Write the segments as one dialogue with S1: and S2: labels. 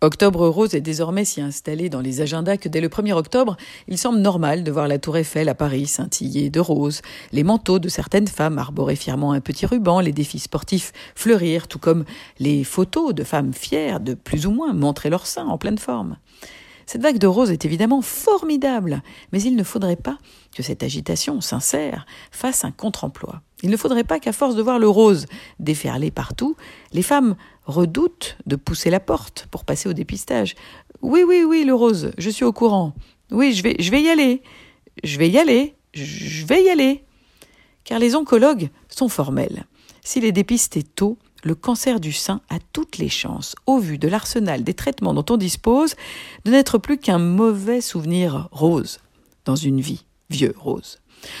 S1: Octobre rose est désormais si installé dans les agendas que dès le 1er octobre, il semble normal de voir la tour Eiffel à Paris scintiller de rose, les manteaux de certaines femmes arborer fièrement un petit ruban, les défis sportifs fleurir, tout comme les photos de femmes fières de plus ou moins montrer leur sein en pleine forme. Cette vague de rose est évidemment formidable, mais il ne faudrait pas que cette agitation sincère fasse un contre-emploi. Il ne faudrait pas qu'à force de voir le rose déferler partout, les femmes redoutent de pousser la porte pour passer au dépistage. Oui, oui, oui, le rose, je suis au courant. Oui, je vais, je vais y aller. Je vais y aller. Je vais y aller. Car les oncologues sont formels. S'il est dépisté tôt, le cancer du sein a toutes les chances, au vu de l'arsenal des traitements dont on dispose, de n'être plus qu'un mauvais souvenir rose dans une vie, vieux rose.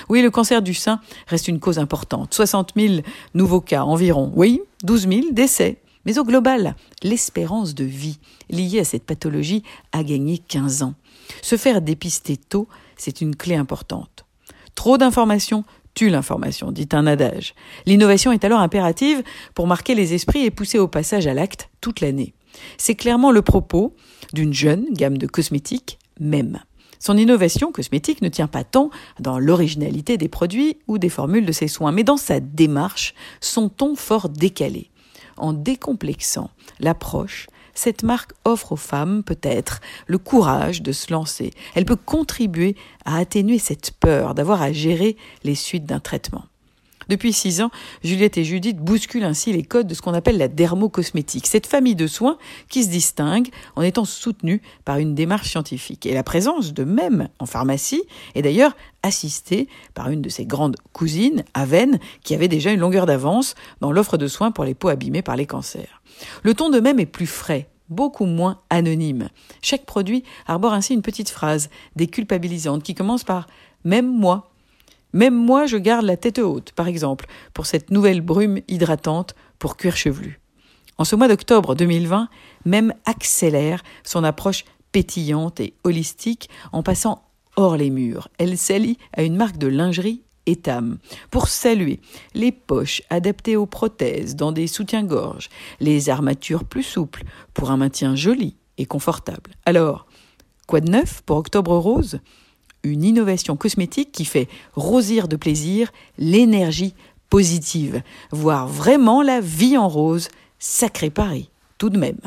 S1: Oui, le cancer du sein reste une cause importante. 60 000 nouveaux cas environ. Oui, 12 000 décès. Mais au global, l'espérance de vie liée à cette pathologie a gagné 15 ans. Se faire dépister tôt, c'est une clé importante. Trop d'informations l'information, dit un adage. L'innovation est alors impérative pour marquer les esprits et pousser au passage à l'acte toute l'année. C'est clairement le propos d'une jeune gamme de cosmétiques, même. Son innovation cosmétique ne tient pas tant dans l'originalité des produits ou des formules de ses soins, mais dans sa démarche, son ton fort décalé. En décomplexant l'approche, cette marque offre aux femmes peut-être le courage de se lancer. Elle peut contribuer à atténuer cette peur d'avoir à gérer les suites d'un traitement. Depuis six ans, Juliette et Judith bousculent ainsi les codes de ce qu'on appelle la dermocosmétique, cette famille de soins qui se distingue en étant soutenue par une démarche scientifique. Et la présence de même en pharmacie est d'ailleurs assistée par une de ses grandes cousines, Aven, qui avait déjà une longueur d'avance dans l'offre de soins pour les peaux abîmées par les cancers. Le ton de même est plus frais, beaucoup moins anonyme. Chaque produit arbore ainsi une petite phrase déculpabilisante qui commence par Même moi. Même moi, je garde la tête haute, par exemple, pour cette nouvelle brume hydratante pour cuir chevelu. En ce mois d'octobre 2020, même accélère son approche pétillante et holistique en passant hors les murs. Elle s'allie à une marque de lingerie Etam pour saluer les poches adaptées aux prothèses dans des soutiens-gorge, les armatures plus souples pour un maintien joli et confortable. Alors, quoi de neuf pour Octobre Rose? Une innovation cosmétique qui fait rosir de plaisir l'énergie positive, voire vraiment la vie en rose, sacré Paris, tout de même.